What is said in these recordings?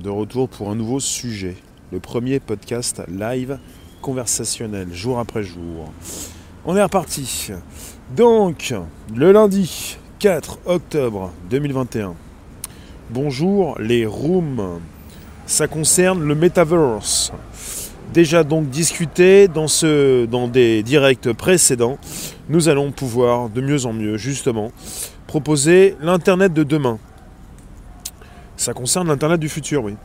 de retour pour un nouveau sujet. Le premier podcast live conversationnel, jour après jour. On est reparti. Donc, le lundi 4 octobre 2021. Bonjour les rooms. Ça concerne le metaverse. Déjà donc discuté dans, dans des directs précédents, nous allons pouvoir de mieux en mieux justement proposer l'Internet de demain. Ça concerne l'Internet du futur, oui.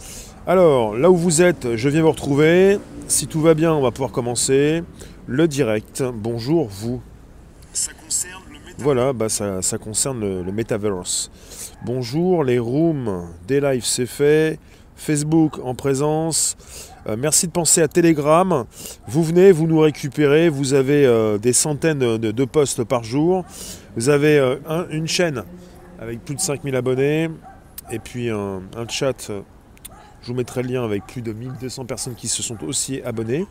Alors, là où vous êtes, je viens vous retrouver. Si tout va bien, on va pouvoir commencer le direct. Bonjour, vous. Ça concerne le Voilà, bah ça, concerne le, metaverse. Bonjour, les rooms, des lives, c'est fait. Facebook en présence. Euh, merci de penser à Telegram. Vous venez, vous nous récupérez. Vous avez euh, des centaines de, posts par jour. Vous avez euh, une chaîne avec plus de 5000 abonnés et puis un, chat. Je vous mettrai le lien avec plus de 1200 personnes qui se sont aussi abonnées.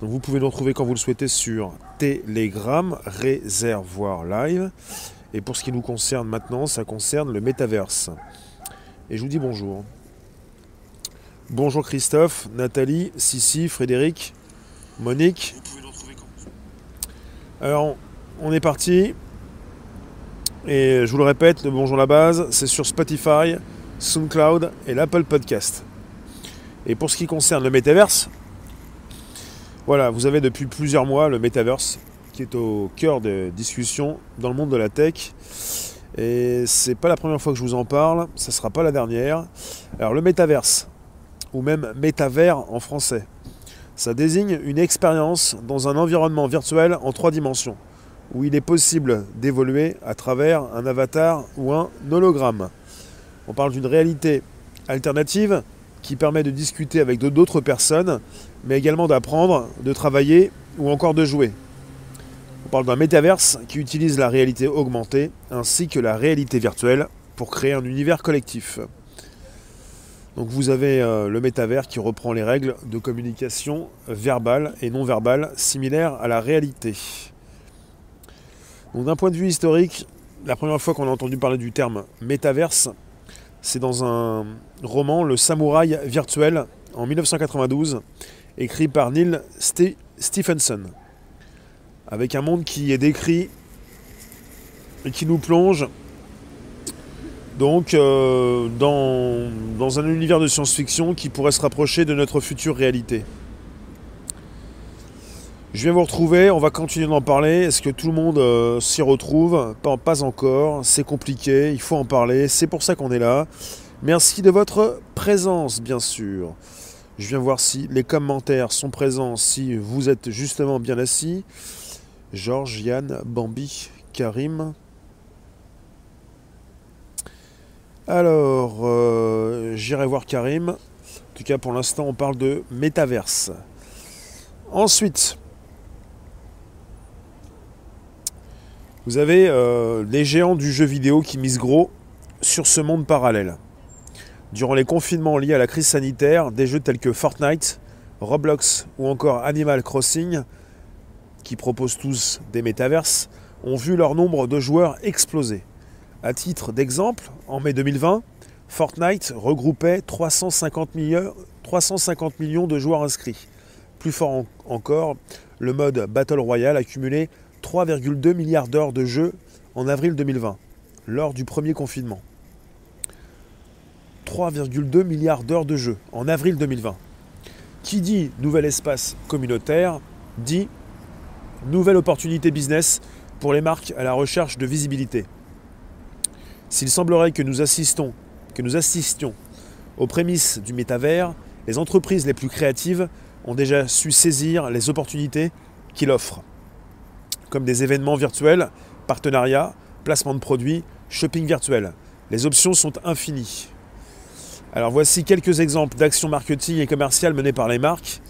Donc vous pouvez nous retrouver quand vous le souhaitez sur Telegram, Réservoir Live. Et pour ce qui nous concerne maintenant, ça concerne le métaverse. Et je vous dis bonjour. Bonjour Christophe, Nathalie, Sissi, Frédéric, Monique. Vous pouvez nous retrouver quand Alors, on est parti. Et je vous le répète, le Bonjour la base, c'est sur Spotify, SoundCloud et l'Apple Podcast. Et pour ce qui concerne le Metaverse, voilà, vous avez depuis plusieurs mois le Metaverse qui est au cœur des discussions dans le monde de la tech. Et c'est pas la première fois que je vous en parle, ça sera pas la dernière. Alors le Metaverse, ou même métavers en français, ça désigne une expérience dans un environnement virtuel en trois dimensions où il est possible d'évoluer à travers un avatar ou un hologramme. On parle d'une réalité alternative qui permet de discuter avec d'autres personnes, mais également d'apprendre, de travailler ou encore de jouer. On parle d'un métaverse qui utilise la réalité augmentée ainsi que la réalité virtuelle pour créer un univers collectif. Donc vous avez euh, le métavers qui reprend les règles de communication verbale et non verbale similaires à la réalité d'un point de vue historique, la première fois qu'on a entendu parler du terme métaverse, c'est dans un roman Le Samouraï virtuel en 1992, écrit par Neil Stephenson, avec un monde qui est décrit et qui nous plonge euh, dans un univers de science-fiction qui pourrait se rapprocher de notre future réalité. Je viens vous retrouver, on va continuer d'en parler. Est-ce que tout le monde euh, s'y retrouve? Pas, encore, c'est compliqué, il faut en parler, c'est pour ça qu'on est là. Merci de votre présence, bien sûr. Je viens voir si les commentaires sont présents, si vous êtes justement bien assis. Georges, Yann, Bambi, Karim. Alors, euh, j'irai voir Karim. En tout cas, pour l'instant, on parle de métaverse. Ensuite, Vous avez euh, les géants du jeu vidéo qui misent gros sur ce monde parallèle. Durant les confinements liés à la crise sanitaire, des jeux tels que Fortnite, Roblox ou encore Animal Crossing, qui proposent tous des métaverses, ont vu leur nombre de joueurs exploser. À titre d'exemple, en mai 2020, Fortnite regroupait 350 millions, 350 millions de joueurs inscrits. Plus fort encore, le mode Battle Royale accumulait 3,2 milliards d'heures de jeu en avril 2020, lors du premier confinement. 3,2 milliards d'heures de jeu en avril 2020. Qui dit nouvel espace communautaire dit nouvelle opportunité business pour les marques à la recherche de visibilité. S'il semblerait que nous que nous assistions aux prémices du métavers, les entreprises les plus créatives ont déjà su saisir les opportunités qu'il offre comme des événements virtuels, partenariats, placement de produits, shopping virtuel. Les options sont infinies. Alors voici quelques exemples d'actions marketing et commerciales menées par les marques.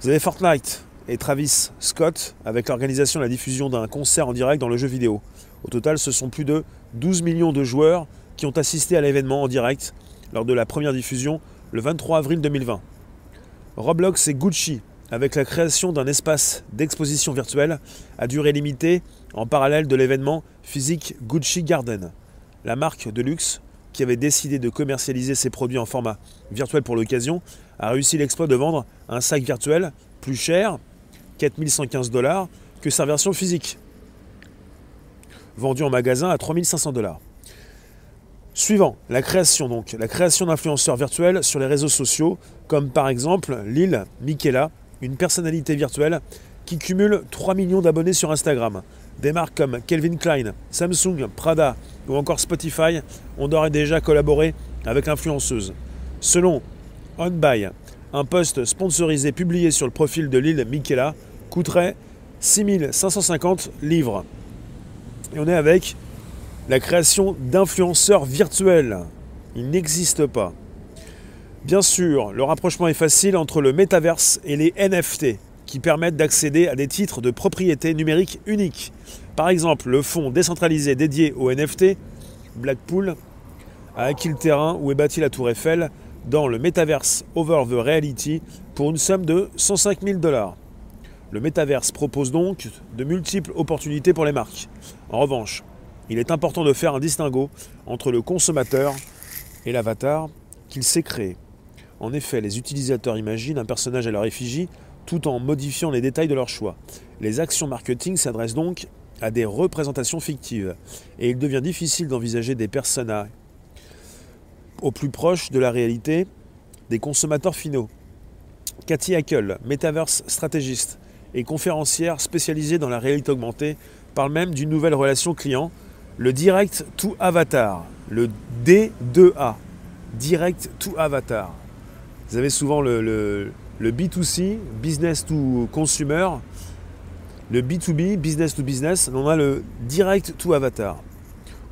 Vous avez Fortnite et Travis Scott avec l'organisation et la diffusion d'un concert en direct dans le jeu vidéo. Au total, ce sont plus de 12 millions de joueurs qui ont assisté à l'événement en direct lors de la première diffusion le 23 avril 2020. Roblox et Gucci avec la création d'un espace d'exposition virtuelle à durée limitée en parallèle de l'événement physique Gucci Garden, la marque de luxe qui avait décidé de commercialiser ses produits en format virtuel pour l'occasion, a réussi l'exploit de vendre un sac virtuel plus cher, 4115 dollars, que sa version physique, vendue en magasin à 3500 dollars. Suivant, la création donc, la création d'influenceurs virtuels sur les réseaux sociaux, comme par exemple Lil Michaela, une personnalité virtuelle qui cumule 3 millions d'abonnés sur Instagram. Des marques comme Kelvin Klein, Samsung, Prada ou encore Spotify ont d'ores et déjà collaboré avec l'influenceuse. Selon OnBuy, un post sponsorisé publié sur le profil de Lil Michaela coûterait 6550 livres. Et on est avec la création d'influenceurs virtuels. Il n'existe pas. Bien sûr, le rapprochement est facile entre le métaverse et les NFT, qui permettent d'accéder à des titres de propriété numérique uniques. Par exemple, le fonds décentralisé dédié aux NFT, Blackpool, a acquis le terrain où est bâtie la tour Eiffel dans le métaverse Over the Reality pour une somme de 105 000 dollars. Le métaverse propose donc de multiples opportunités pour les marques. En revanche, il est important de faire un distinguo entre le consommateur et l'avatar qu'il s'est créé. En effet, les utilisateurs imaginent un personnage à leur effigie tout en modifiant les détails de leur choix. Les actions marketing s'adressent donc à des représentations fictives et il devient difficile d'envisager des personnages au plus proche de la réalité des consommateurs finaux. Cathy Hackel, metaverse stratégiste et conférencière spécialisée dans la réalité augmentée, parle même d'une nouvelle relation client le direct to avatar, le D2A, direct to avatar. Vous avez souvent le, B2C, business to consumer, le B2B, business to business, on a le direct to avatar.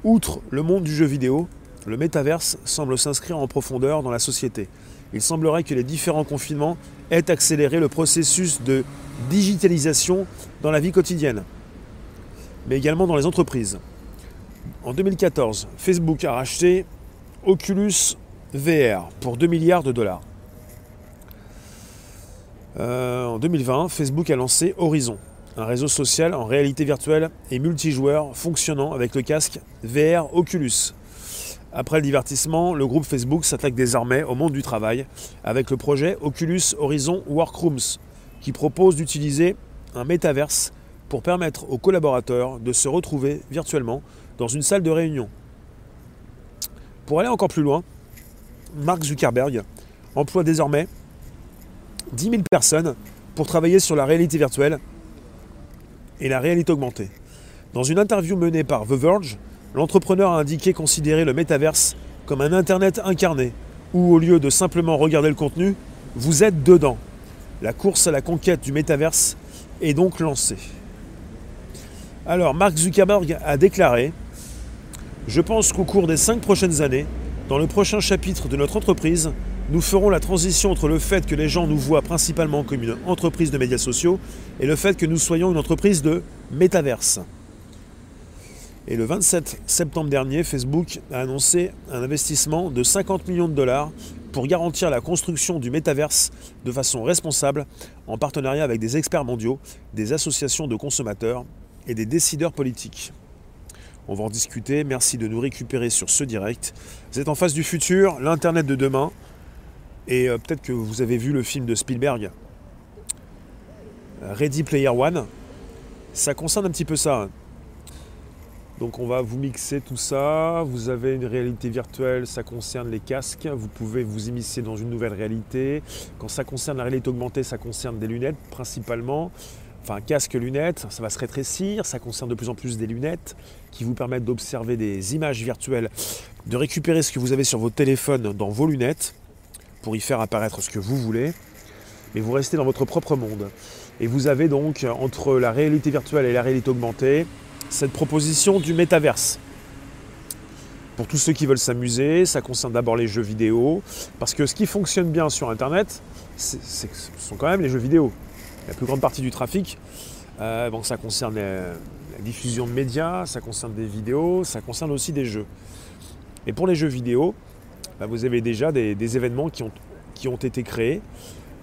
Outre le monde du jeu vidéo, le métaverse semble s'inscrire en profondeur dans la société. Il semblerait que les différents confinements aient accéléré le processus de digitalisation dans la vie quotidienne, mais également dans les entreprises. En 2014, Facebook a racheté Oculus VR pour 2 milliards de dollars. Euh, en 2020, Facebook a lancé Horizon, un réseau social en réalité virtuelle et multijoueur fonctionnant avec le casque VR Oculus. Après le divertissement, le groupe Facebook s'attaque désormais au monde du travail avec le projet Oculus Horizon Workrooms, qui propose d'utiliser un métaverse pour permettre aux collaborateurs de se retrouver virtuellement dans une salle de réunion. Pour aller encore plus loin, Mark Zuckerberg emploie désormais 10 000 personnes pour travailler sur la réalité virtuelle et la réalité augmentée. Dans une interview menée par The Verge, l'entrepreneur a indiqué considérer le métaverse comme un Internet incarné, où au lieu de simplement regarder le contenu, vous êtes dedans. La course à la conquête du métaverse est donc lancée. Alors, Mark Zuckerberg a déclaré je pense qu'au cours des cinq prochaines années, dans le prochain chapitre de notre entreprise, nous ferons la transition entre le fait que les gens nous voient principalement comme une entreprise de médias sociaux et le fait que nous soyons une entreprise de métaverse. Et le 27 septembre dernier, Facebook a annoncé un investissement de 50 millions de dollars pour garantir la construction du métaverse de façon responsable en partenariat avec des experts mondiaux, des associations de consommateurs et des décideurs politiques. On va en discuter. Merci de nous récupérer sur ce direct. Vous êtes en face du futur, l'Internet de demain. Et euh, peut-être que vous avez vu le film de Spielberg, Ready Player One. Ça concerne un petit peu ça. Donc on va vous mixer tout ça. Vous avez une réalité virtuelle, ça concerne les casques. Vous pouvez vous immiscer dans une nouvelle réalité. Quand ça concerne la réalité augmentée, ça concerne des lunettes principalement enfin casque, lunettes, ça va se rétrécir, ça concerne de plus en plus des lunettes qui vous permettent d'observer des images virtuelles, de récupérer ce que vous avez sur vos téléphones dans vos lunettes pour y faire apparaître ce que vous voulez, mais vous restez dans votre propre monde. Et vous avez donc entre la réalité virtuelle et la réalité augmentée cette proposition du métaverse. Pour tous ceux qui veulent s'amuser, ça concerne d'abord les jeux vidéo, parce que ce qui fonctionne bien sur Internet, ce sont quand même les jeux vidéo la plus grande partie du trafic. Euh, ça concerne la, diffusion de médias, ça concerne des vidéos, ça concerne aussi des jeux. Et pour les jeux vidéo, bah, vous avez déjà des, événements qui ont, qui ont, été créés,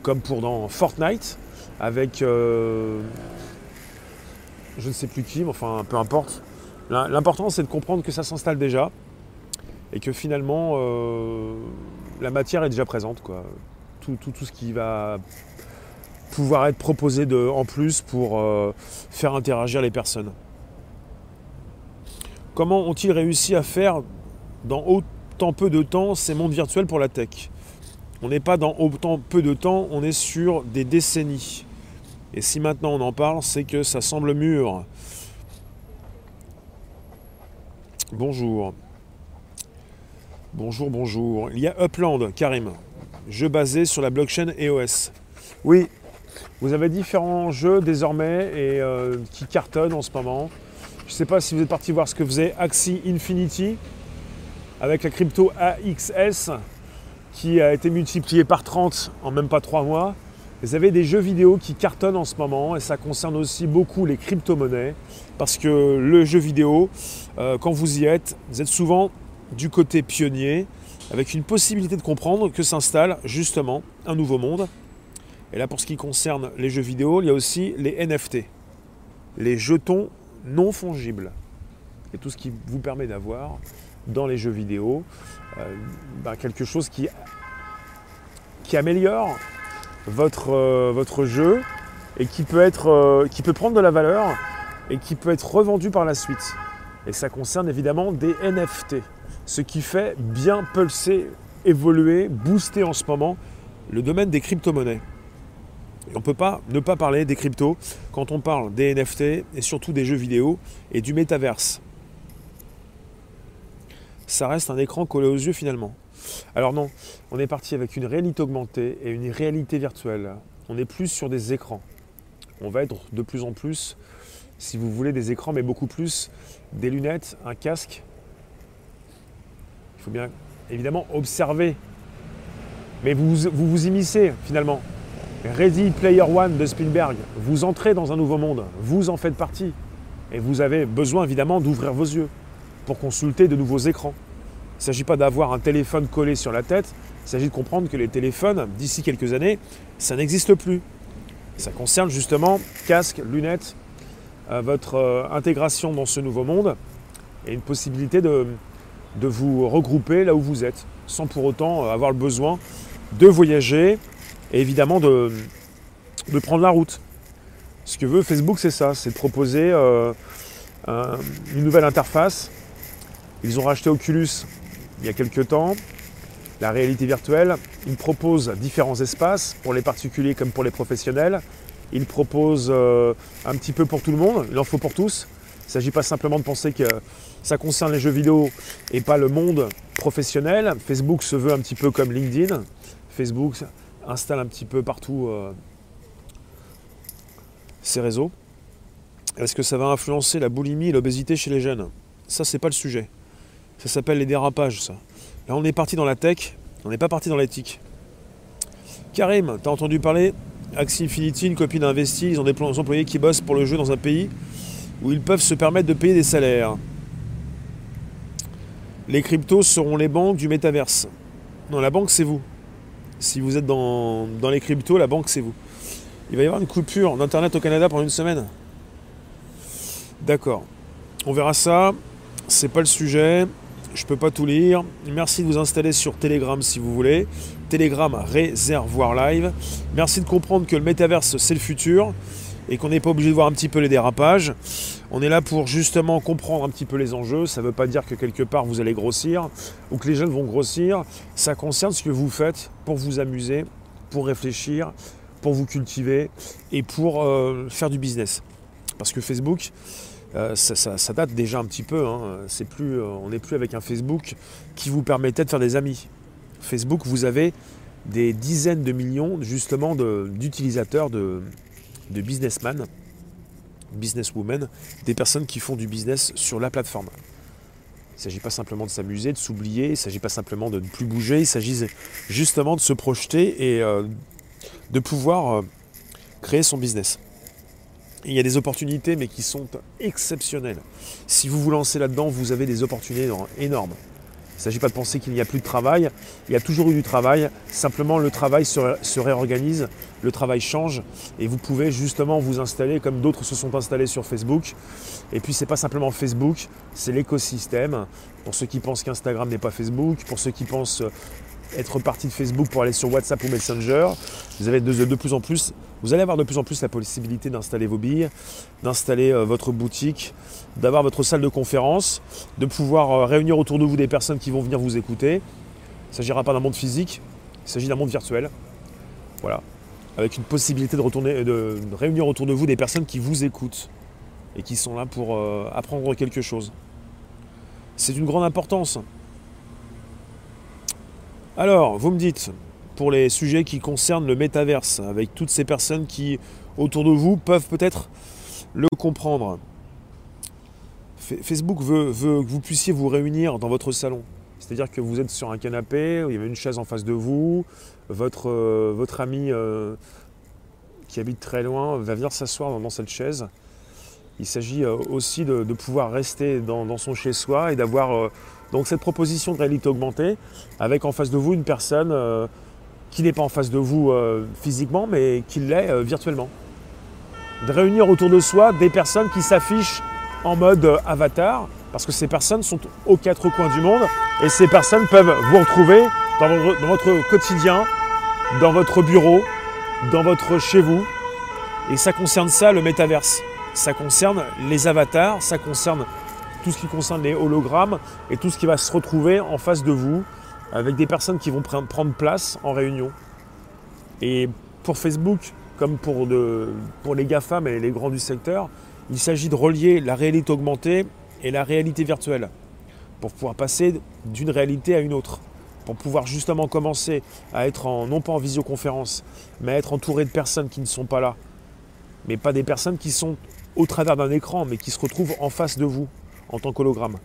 comme pour dans Fortnite, avec euh, je ne sais plus qui, mais enfin peu importe. L'important c'est de comprendre que ça s'installe déjà et que finalement la matière est déjà présente. Tout, ce qui va pouvoir être proposé de, en plus pour faire interagir les personnes. Comment ont-ils réussi à faire dans autant peu de temps ces mondes virtuels pour la tech On n'est pas dans autant peu de temps, on est sur des décennies. Et si maintenant on en parle, c'est que ça semble mûr. Bonjour. Bonjour, bonjour. Il y a Upland, Karim. Jeu basé sur la blockchain EOS. Oui, vous avez différents jeux désormais et euh, qui cartonnent en ce moment. Je ne sais pas si vous êtes parti voir ce que faisait Axie Infinity avec la crypto AXS qui a été multipliée par 30 en même pas 3 mois. Vous avez des jeux vidéo qui cartonnent en ce moment et ça concerne aussi beaucoup les crypto-monnaies parce que le jeu vidéo, euh, quand vous y êtes, vous êtes souvent du côté pionnier avec une possibilité de comprendre que s'installe justement un nouveau monde. Et là, pour ce qui concerne les jeux vidéo, il y a aussi les NFT, les jetons non fongible. Et tout ce qui vous permet d'avoir dans les jeux vidéo euh, ben, quelque chose qui, améliore votre, euh, votre jeu et qui peut, être, euh, qui peut prendre de la valeur et qui peut être revendu par la suite. Et ça concerne évidemment des NFT, ce qui fait bien pulser, évoluer, booster en ce moment le domaine des crypto-monnaies on ne peut pas ne pas parler des cryptos quand on parle des NFT et surtout des jeux vidéo et du métaverse. Ça reste un écran collé aux yeux finalement. Alors non, on est parti avec une réalité augmentée et une réalité virtuelle. On est plus sur des écrans. On va être de plus en plus, si vous voulez, des écrans, mais beaucoup plus des lunettes, un casque. Il faut bien évidemment observer. Mais vous vous, vous immiscez finalement. Ready Player One de Spielberg, vous entrez dans un nouveau monde, vous en faites partie. Et vous avez besoin évidemment d'ouvrir vos yeux pour consulter de nouveaux écrans. Il ne s'agit pas d'avoir un téléphone collé sur la tête, il s'agit de comprendre que les téléphones, d'ici quelques années, ça n'existe plus. Ça concerne justement casque, lunettes, euh, votre euh, intégration dans ce nouveau monde et une possibilité de, de vous regrouper là où vous êtes, sans pour autant avoir le besoin de voyager, et évidemment de, prendre la route. Ce que veut Facebook, c'est ça, c'est de proposer euh, une nouvelle interface. Ils ont racheté Oculus il y a quelques temps, la réalité virtuelle. Ils proposent différents espaces pour les particuliers comme pour les professionnels. Ils proposent euh, un petit peu pour tout le monde, il en faut pour tous. Il ne s'agit pas simplement de penser que ça concerne les jeux vidéo et pas le monde professionnel. Facebook se veut un petit peu comme LinkedIn. Facebook installe un petit peu partout euh, ces réseaux. Est-ce que ça va influencer la boulimie et l'obésité chez les jeunes? Ça, c'est pas le sujet. Ça s'appelle les dérapages, ça. Là, on est parti dans la tech, on n'est pas parti dans l'éthique. Karim, t'as entendu parler? Axie Infinity, une copine investie, ils ont des employés qui bossent pour le jeu dans un pays où ils peuvent se permettre de payer des salaires. Les cryptos seront les banques du métaverse. Non, la banque, c'est vous. Si vous êtes dans, les cryptos, la banque, c'est vous. Il va y avoir une coupure d'Internet au Canada pendant une semaine. D'accord. On verra ça. C'est pas le sujet. Je peux pas tout lire. Merci de vous installer sur Telegram si vous voulez. Telegram Réservoir Live. Merci de comprendre que le métaverse, c'est le futur et qu'on n'est pas obligé de voir un petit peu les dérapages. On est là pour justement comprendre un petit peu les enjeux. Ça ne veut pas dire que quelque part vous allez grossir ou que les jeunes vont grossir. Ça concerne ce que vous faites pour vous amuser, pour réfléchir, pour vous cultiver et pour euh, faire du business. Parce que Facebook, euh, ça, date déjà un petit peu. Hein. Euh, on n'est plus avec un Facebook qui vous permettait de faire des amis. Facebook, vous avez des dizaines de millions justement d'utilisateurs de, businessmen, businesswomen, des personnes qui font du business sur la plateforme. Il ne s'agit pas simplement de s'amuser, de s'oublier, il ne s'agit pas simplement de ne plus bouger, il s'agit justement de se projeter et euh, de pouvoir créer son business. Il y a des opportunités, mais qui sont exceptionnelles. Si vous vous lancez là-dedans, vous avez des opportunités énormes. ne s'agit pas de penser qu'il n'y a plus de travail. Il y a toujours eu du travail. Simplement, le travail se, réorganise, le travail change et vous pouvez justement vous installer comme d'autres se sont installés sur Facebook. Et puis, ce n'est pas simplement Facebook, c'est l'écosystème. Pour ceux qui pensent qu'Instagram n'est pas Facebook, pour ceux qui pensent être parti de Facebook pour aller sur WhatsApp ou Messenger, vous avez de, plus en plus, vous allez avoir de plus en plus la possibilité d'installer vos billes, d'installer euh, votre boutique, d'avoir votre salle de conférence, de pouvoir euh, réunir autour de vous des personnes qui vont venir vous écouter. Il ne s'agira pas d'un monde physique, il s'agit d'un monde virtuel. Voilà. Avec une possibilité de, retourner, de réunir autour de vous des personnes qui vous écoutent et qui sont là pour euh, apprendre quelque chose. C'est d'une grande importance. Alors, vous me dites, pour les sujets qui concernent le métaverse, avec toutes ces personnes qui, autour de vous, peuvent peut-être le comprendre. Facebook veut, que vous puissiez vous réunir dans votre salon. C'est-à-dire que vous êtes sur un canapé, il y a une chaise en face de vous, votre, euh, ami euh, qui habite très loin va venir s'asseoir dans, cette chaise. Il s'agit euh, aussi de, pouvoir rester dans son chez-soi et d'avoir donc cette proposition de réalité augmentée, avec en face de vous une personne euh, qui n'est pas en face de vous euh, physiquement, mais qui l'est euh, virtuellement. De réunir autour de soi des personnes qui s'affichent en mode avatar, parce que ces personnes sont aux quatre coins du monde, et ces personnes peuvent vous retrouver dans votre, dans votre quotidien, dans votre bureau, dans votre chez vous. Et ça concerne ça, le métaverse. Ça concerne les avatars, ça concerne tout ce qui concerne les hologrammes et tout ce qui va se retrouver en face de vous avec des personnes qui vont prendre place en réunion. Et pour Facebook, comme pour, pour les GAFAM et les grands du secteur, il s'agit de relier la réalité augmentée et la réalité virtuelle pour pouvoir passer d'une réalité à une autre, pour pouvoir justement commencer à être non pas en visioconférence, mais à être entouré de personnes qui ne sont pas là, mais pas des personnes qui sont au travers d'un écran, mais qui se retrouvent en face de vous, en tant qu'hologramme.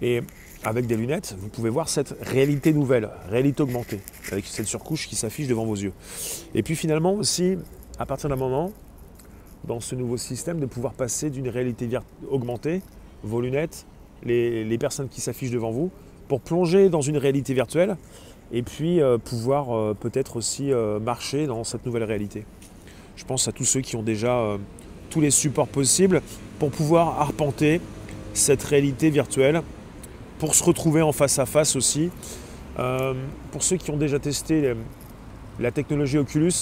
Et avec des lunettes, vous pouvez voir cette réalité nouvelle, réalité augmentée, avec cette surcouche qui s'affiche devant vos yeux. Et puis finalement aussi, à partir d'un moment, dans ce nouveau système, de pouvoir passer d'une réalité augmentée, vos lunettes, les, personnes qui s'affichent devant vous, pour plonger dans une réalité virtuelle, et puis euh, pouvoir euh, peut-être aussi euh, marcher dans cette nouvelle réalité. Je pense à tous ceux qui ont déjà tous les supports possibles pour pouvoir arpenter cette réalité virtuelle pour se retrouver en face à face aussi. Euh, pour ceux qui ont déjà testé la technologie Oculus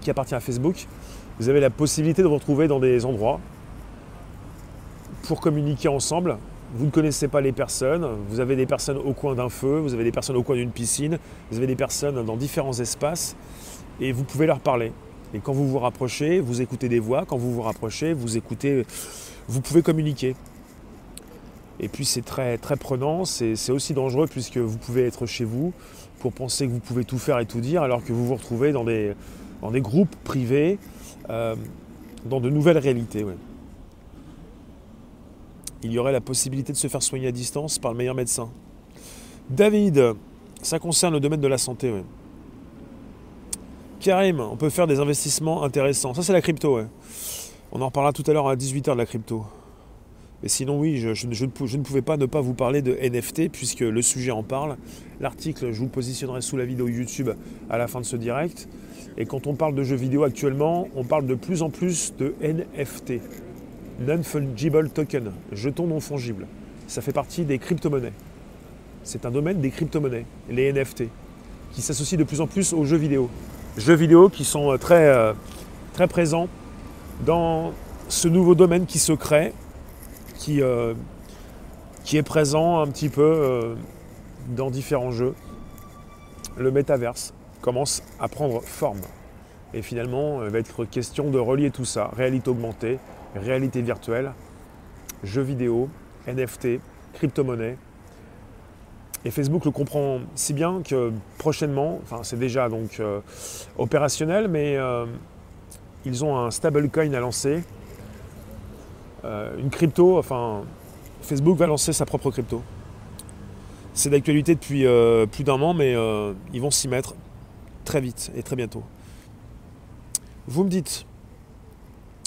qui appartient à Facebook, vous avez la possibilité de vous retrouver dans des endroits pour communiquer ensemble. Vous ne connaissez pas les personnes, vous avez des personnes au coin d'un feu, vous avez des personnes au coin d'une piscine, vous avez des personnes dans différents espaces et vous pouvez leur parler. Et quand vous vous rapprochez, vous écoutez des voix, quand vous vous rapprochez, vous écoutez, vous pouvez communiquer. Et puis c'est très, très prenant, c'est aussi dangereux puisque vous pouvez être chez vous pour penser que vous pouvez tout faire et tout dire alors que vous vous retrouvez dans des, dans des groupes privés, euh, dans de nouvelles réalités. Il y aurait la possibilité de se faire soigner à distance par le meilleur médecin. David, ça concerne le domaine de la santé. Karim, on peut faire des investissements intéressants. Ça c'est la crypto. On en reparlera tout à l'heure à 18h de la crypto. Mais sinon, oui, je, ne, pouvais pas ne pas vous parler de NFT puisque le sujet en parle. L'article, je vous positionnerai sous la vidéo YouTube à la fin de ce direct. Et quand on parle de jeux vidéo actuellement, on parle de plus en plus de NFT, Non-Fungible Token, jetons non fongibles. Ça fait partie des crypto-monnaies. C'est un domaine des crypto-monnaies, les NFT, qui s'associent de plus en plus aux jeux vidéo. Jeux vidéo qui sont euh, très, euh, très présents dans ce nouveau domaine qui se crée qui, euh, qui est présent un petit peu euh, dans différents jeux. Le métaverse commence à prendre forme. Et finalement, il va être question de relier tout ça, réalité augmentée, réalité virtuelle, jeux vidéo, NFT, crypto-monnaie. Et Facebook le comprend si bien que prochainement, enfin c'est déjà donc euh, opérationnel, mais ils ont un stablecoin à lancer euh, une crypto, enfin, Facebook va lancer sa propre crypto. C'est d'actualité depuis euh, plus d'un an, mais euh, ils vont s'y mettre très vite et très bientôt. Vous me dites,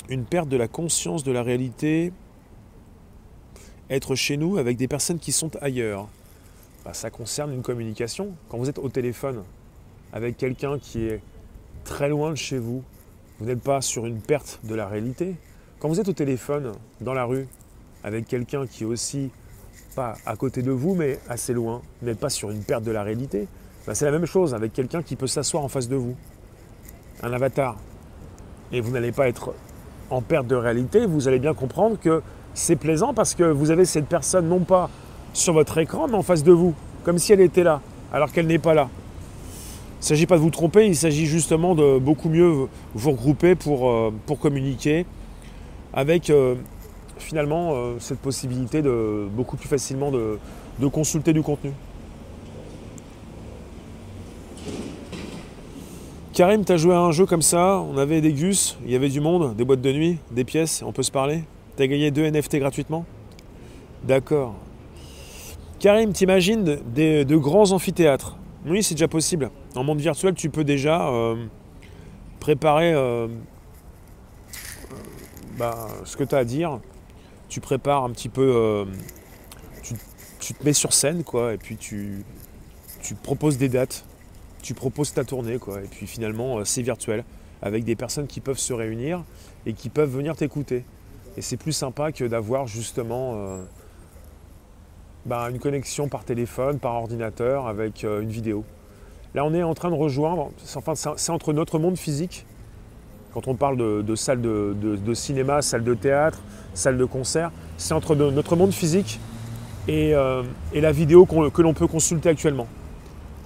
une perte de la conscience de la réalité, être chez nous avec des personnes qui sont ailleurs. bah, ça concerne une communication. Quand vous êtes au téléphone avec quelqu'un qui est très loin de chez vous, vous n'êtes pas sur une perte de la réalité. Quand vous êtes au téléphone dans la rue avec quelqu'un qui est aussi pas à côté de vous mais assez loin, n'êtes pas sur une perte de la réalité. Bah, c'est la même chose avec quelqu'un qui peut s'asseoir en face de vous, un avatar. Et vous n'allez pas être en perte de réalité, vous allez bien comprendre que c'est plaisant parce que vous avez cette personne non pas sur votre écran, mais en face de vous, comme si elle était là, alors qu'elle n'est pas là. Il ne s'agit pas de vous tromper, il s'agit justement de beaucoup mieux vous regrouper pour, euh, pour communiquer avec euh, finalement euh, cette possibilité de beaucoup plus facilement de, consulter du contenu. Karim, tu as joué à un jeu comme ça, on avait des gus, il y avait du monde, des boîtes de nuit, des pièces, on peut se parler Tu as gagné deux NFT gratuitement? D'accord. Karim, t'imagines de, grands amphithéâtres? Oui, c'est déjà possible. En monde virtuel, tu peux déjà euh, préparer bah, ce que tu as à dire. Tu prépares un petit peu. Euh, tu, te mets sur scène, quoi, et puis tu, proposes des dates tu proposes ta tournée, quoi. Et puis finalement, euh, c'est virtuel, avec des personnes qui peuvent se réunir et qui peuvent venir t'écouter. Et c'est plus sympa que d'avoir justement euh, bah, une connexion par téléphone, par ordinateur, avec une vidéo. Là, on est en train de rejoindre, enfin, c'est entre notre monde physique, quand on parle de, salle de, cinéma, salle de théâtre, salle de concert, c'est entre notre monde physique et, et la vidéo que l'on peut consulter actuellement.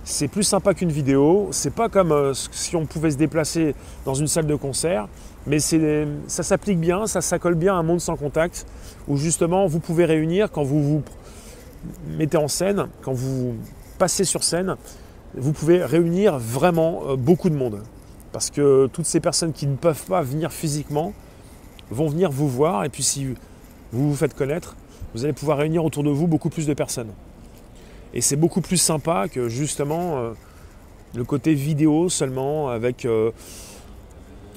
C'est plus sympa qu'une vidéo. C'est pas comme euh, si on pouvait se déplacer dans une salle de concert, mais ça s'applique bien, ça, colle bien à un monde sans contact, où justement vous pouvez réunir quand vous vous mettez en scène, quand vous passez sur scène, vous pouvez réunir vraiment euh, beaucoup de monde. Parce que toutes ces personnes qui ne peuvent pas venir physiquement vont venir vous voir, et puis si vous vous faites connaître, vous allez pouvoir réunir autour de vous beaucoup plus de personnes. Et c'est beaucoup plus sympa que justement euh, le côté vidéo seulement avec euh,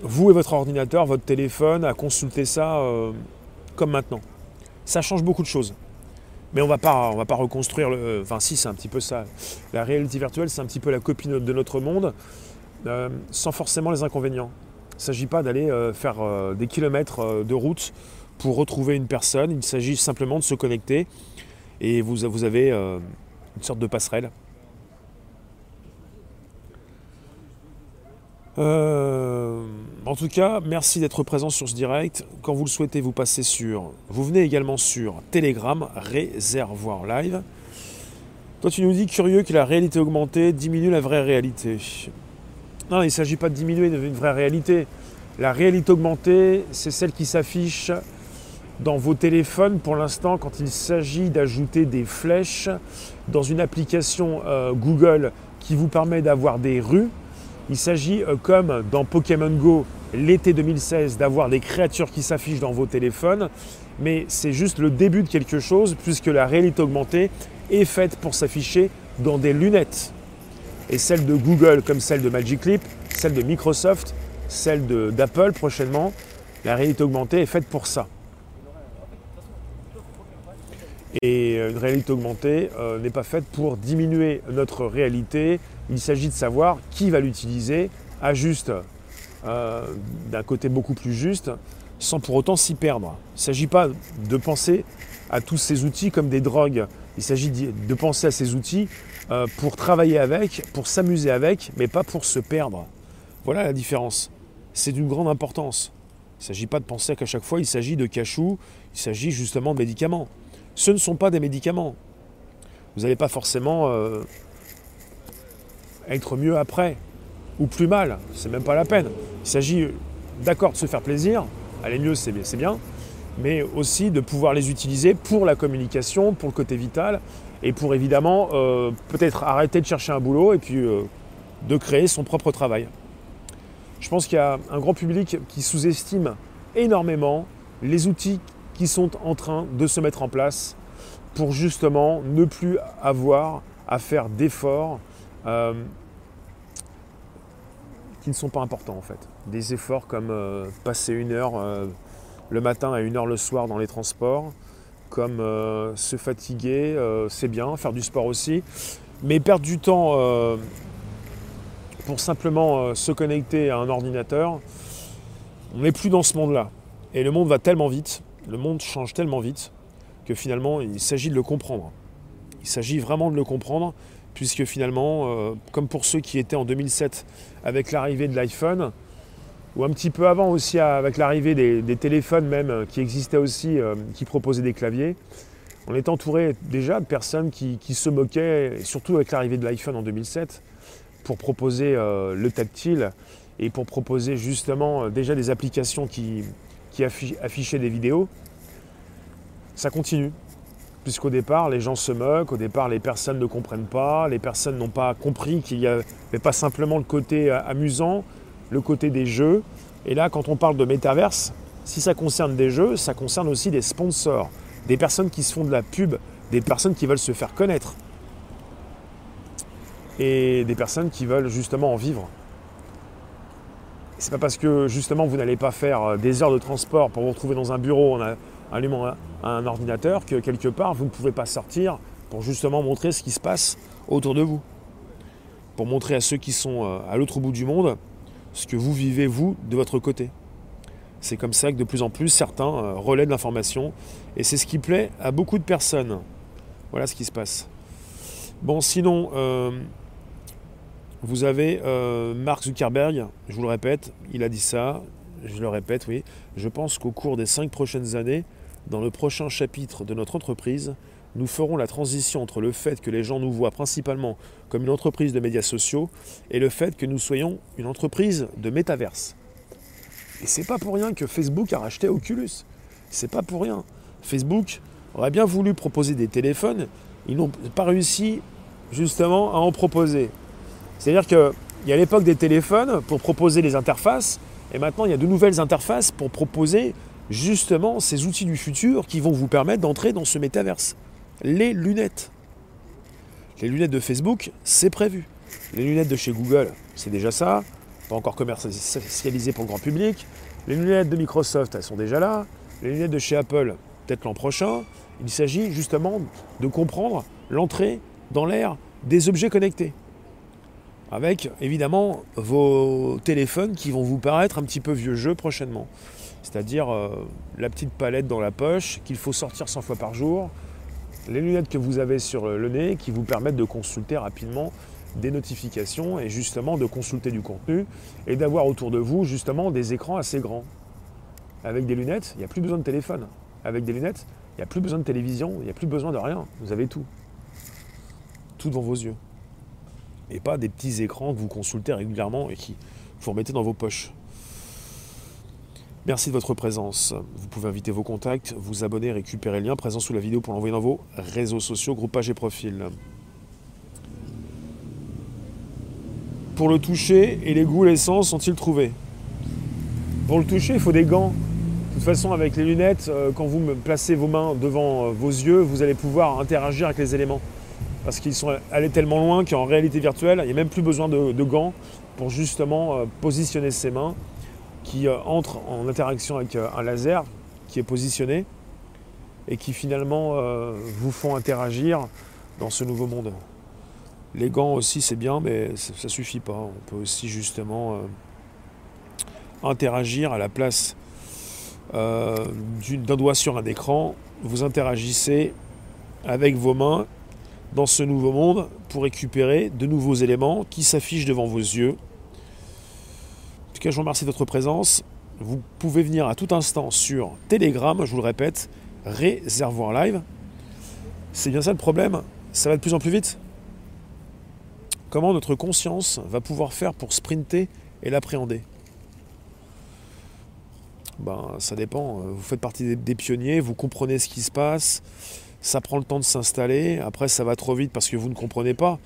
vous et votre ordinateur, votre téléphone, à consulter ça euh, comme maintenant. Ça change beaucoup de choses. Mais on ne va pas reconstruire le. Enfin, si, c'est un petit peu ça. La réalité virtuelle, c'est un petit peu la copie de notre monde, sans forcément les inconvénients. Il ne s'agit pas d'aller faire des kilomètres de route pour retrouver une personne. Il s'agit simplement de se connecter. Et vous, vous avez une sorte de passerelle. Euh, en tout cas, merci d'être présent sur ce direct. Quand vous le souhaitez, vous passez sur. Vous venez également sur Telegram, Réservoir Live. Toi, tu nous dis curieux que la réalité augmentée diminue la vraie réalité. Non, il ne s'agit pas de diminuer une vraie réalité. La réalité augmentée, c'est celle qui s'affiche dans vos téléphones pour l'instant quand il s'agit d'ajouter des flèches dans une application euh, Google qui vous permet d'avoir des rues. Il s'agit euh, comme dans Pokémon Go l'été 2016 d'avoir des créatures qui s'affichent dans vos téléphones, mais c'est juste le début de quelque chose puisque la réalité augmentée est faite pour s'afficher dans des lunettes. Et celle de Google comme celle de Magic Leap, celle de Microsoft, celle d'Apple prochainement, la réalité augmentée est faite pour ça. Et une réalité augmentée euh, n'est pas faite pour diminuer notre réalité. Il s'agit de savoir qui va l'utiliser à euh, d'un côté beaucoup plus juste, sans pour autant s'y perdre. Il ne s'agit pas de penser à tous ces outils comme des drogues. Il s'agit de penser à ces outils euh, pour travailler avec, pour s'amuser avec, mais pas pour se perdre. Voilà la différence. C'est d'une grande importance. Il ne s'agit pas de penser qu'à chaque fois il s'agit de cachou, il s'agit justement de médicaments ce ne sont pas des médicaments. Vous n'allez pas forcément euh, être mieux après ou plus mal, c'est même pas la peine. Il s'agit d'accord de se faire plaisir, aller mieux c'est bien, mais aussi de pouvoir les utiliser pour la communication, pour le côté vital et pour évidemment euh, peut-être arrêter de chercher un boulot et puis euh, de créer son propre travail. Je pense qu'il y a un grand public qui sous-estime énormément les outils qui sont en train de se mettre en place pour justement ne plus avoir à faire d'efforts euh, qui ne sont pas importants en fait. Des efforts comme passer une heure le matin une heure le soir dans les transports, comme euh, se fatiguer, euh, c'est bien, faire du sport aussi, mais perdre du temps euh, pour simplement se connecter à un ordinateur, on n'est plus dans ce monde-là. Et le monde va tellement vite, le monde change tellement vite, que finalement, il s'agit de le comprendre. Il s'agit vraiment de le comprendre, puisque finalement, comme pour ceux qui étaient en 2007 avec l'arrivée de l'iPhone, ou un petit peu avant aussi avec l'arrivée des, téléphones même euh, qui existaient aussi, euh, qui proposaient des claviers. On est entouré déjà de personnes qui, se moquaient, surtout avec l'arrivée de l'iPhone en 2007, pour proposer euh, le tactile et pour proposer justement déjà des applications qui, affichaient des vidéos. Ça continue, puisqu'au départ les gens se moquent, au départ les personnes ne comprennent pas, les personnes n'ont pas compris qu'il n'y avait pas simplement le côté amusant, le côté des jeux. Et là, quand on parle de métaverse, si ça concerne des jeux, ça concerne aussi des sponsors, des personnes qui se font de la pub, des personnes qui veulent se faire connaître et des personnes qui veulent justement en vivre. C'est pas parce que justement vous n'allez pas faire euh, des heures de transport pour vous retrouver dans un bureau en allumant un ordinateur que quelque part vous ne pouvez pas sortir pour justement montrer ce qui se passe autour de vous. Pour montrer à ceux qui sont euh, à l'autre bout du monde ce que vous vivez, vous, de votre côté. C'est comme ça que de plus en plus certains euh, relaient de l'information et c'est ce qui plaît à beaucoup de personnes. Voilà ce qui se passe. Bon, sinon, euh, vous avez euh, Mark Zuckerberg, je vous le répète, il a dit ça, je le répète, oui. Je pense qu'au cours des cinq prochaines années, dans le prochain chapitre de notre entreprise, nous ferons la transition entre le fait que les gens nous voient principalement comme une entreprise de médias sociaux et le fait que nous soyons une entreprise de métaverse. Et c'est pas pour rien que Facebook a racheté Oculus. C'est pas pour rien. Facebook aurait bien voulu proposer des téléphones, ils n'ont pas réussi justement à en proposer. C'est-à-dire qu'il y a l'époque des téléphones pour proposer les interfaces, et maintenant il y a de nouvelles interfaces pour proposer justement ces outils du futur qui vont vous permettre d'entrer dans ce métaverse les lunettes. Les lunettes de Facebook, c'est prévu. Les lunettes de chez Google, c'est déjà ça. Pas encore commercialisé pour le grand public. Les lunettes de Microsoft, elles sont déjà là. Les lunettes de chez Apple, peut-être l'an prochain. Il s'agit justement de comprendre l'entrée dans l'ère des objets connectés. Avec évidemment vos téléphones qui vont vous paraître un petit peu vieux jeu prochainement. C'est-à-dire euh, la petite palette dans la poche qu'il faut sortir 100 fois par jour, les lunettes que vous avez sur le nez qui vous permettent de consulter rapidement des notifications et justement de consulter du contenu et d'avoir autour de vous justement des écrans assez grands. Avec des lunettes, il n'y a plus besoin de téléphone. Avec des lunettes, il n'y a plus besoin de télévision, il n'y a plus besoin de rien. Vous avez tout. Tout devant vos yeux. Et pas des petits écrans que vous consultez régulièrement et qui vous remettez dans vos poches. Merci de votre présence. Vous pouvez inviter vos contacts, vous abonner, récupérer le lien présent sous la vidéo pour l'envoyer dans vos réseaux sociaux, groupages et profils. Pour le toucher, et les goûts, les sens sont-ils trouvés? Pour le toucher, il faut des gants. De toute façon, avec les lunettes, euh, quand vous placez vos mains devant euh, vos yeux, vous allez pouvoir interagir avec les éléments. Parce qu'ils sont allés tellement loin qu'en réalité virtuelle, il n'y a même plus besoin de, gants pour justement euh, positionner ses mains qui euh, entrent en interaction avec euh, un laser qui est positionné et qui finalement euh, vous font interagir dans ce nouveau monde. Les gants aussi c'est bien mais ça suffit pas. On peut aussi justement interagir à la place d'un doigt sur un écran. Vous interagissez avec vos mains dans ce nouveau monde pour récupérer de nouveaux éléments qui s'affichent devant vos yeux tout cas, je vous remercie de votre présence. Vous pouvez venir à tout instant sur Telegram, je vous le répète, réservoir live. C'est bien ça le problème, ça va de plus en plus vite? Comment notre conscience va pouvoir faire pour sprinter et l'appréhender? Ben, ça dépend. Vous faites partie des, pionniers, vous comprenez ce qui se passe, ça prend le temps de s'installer. Après, ça va trop vite parce que vous ne comprenez pas.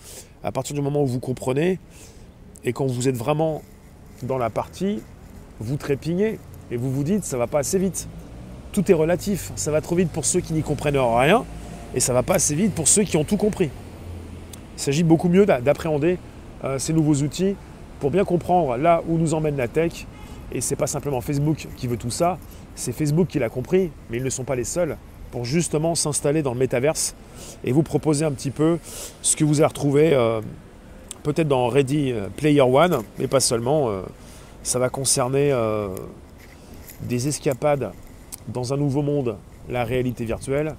À partir du moment où vous comprenez, et quand vous êtes vraiment dans la partie, vous trépignez et vous vous dites ça va pas assez vite. Tout est relatif, ça va trop vite pour ceux qui n'y comprennent rien et ça va pas assez vite pour ceux qui ont tout compris. Il s'agit beaucoup mieux d'appréhender euh, ces nouveaux outils pour bien comprendre là où nous emmène la tech. Et c'est pas simplement Facebook qui veut tout ça, c'est Facebook qui l'a compris, mais ils ne sont pas les seuls. pour justement s'installer dans le métaverse et vous proposer un petit peu ce que vous avez retrouvé euh, peut-être dans Ready Player One, mais pas seulement. Euh, ça va concerner euh, des escapades dans un nouveau monde, la réalité virtuelle,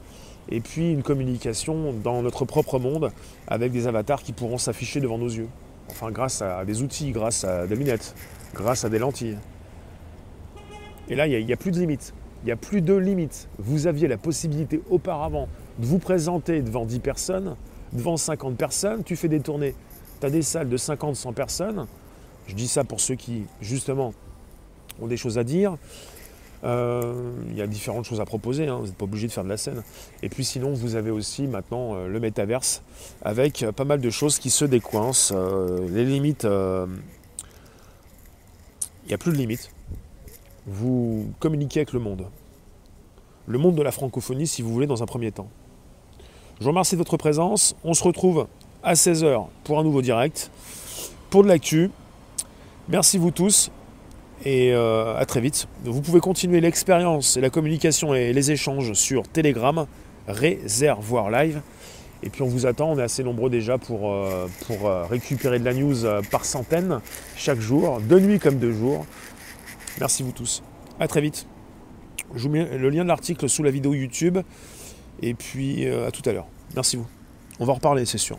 et puis une communication dans notre propre monde avec des avatars qui pourront s'afficher devant nos yeux. Enfin, grâce à des outils, grâce à des lunettes, grâce à des lentilles. Et là, il n'y a, plus de limites. Il n'y a plus de limites. Vous aviez la possibilité auparavant de vous présenter devant 10 personnes, devant 50 personnes. Tu fais des tournées, des salles de 50, 100 personnes. Je dis ça pour ceux qui, justement, ont des choses à dire. Euh, il y a différentes choses à proposer, hein. vous n'êtes pas obligé de faire de la scène. Et puis sinon, vous avez aussi maintenant euh, le métaverse avec euh, pas mal de choses qui se décoincent. les limites, il n'y a plus de limites. Vous communiquez avec le monde. Le monde de la francophonie, si vous voulez, dans un premier temps. Je vous remercie de votre présence. On se retrouve à 16h pour un nouveau direct, pour de l'actu. Merci vous tous et euh, à très vite. Vous pouvez continuer l'expérience et la communication et les échanges sur Telegram, Réservoir Live. Et puis on vous attend, on est assez nombreux déjà pour, euh, euh, récupérer de la news par centaines chaque jour, de nuit comme de jour. Merci vous tous. À très vite. Je vous mets le lien de l'article sous la vidéo YouTube. Et puis à tout à l'heure. Merci vous. On va en reparler, c'est sûr.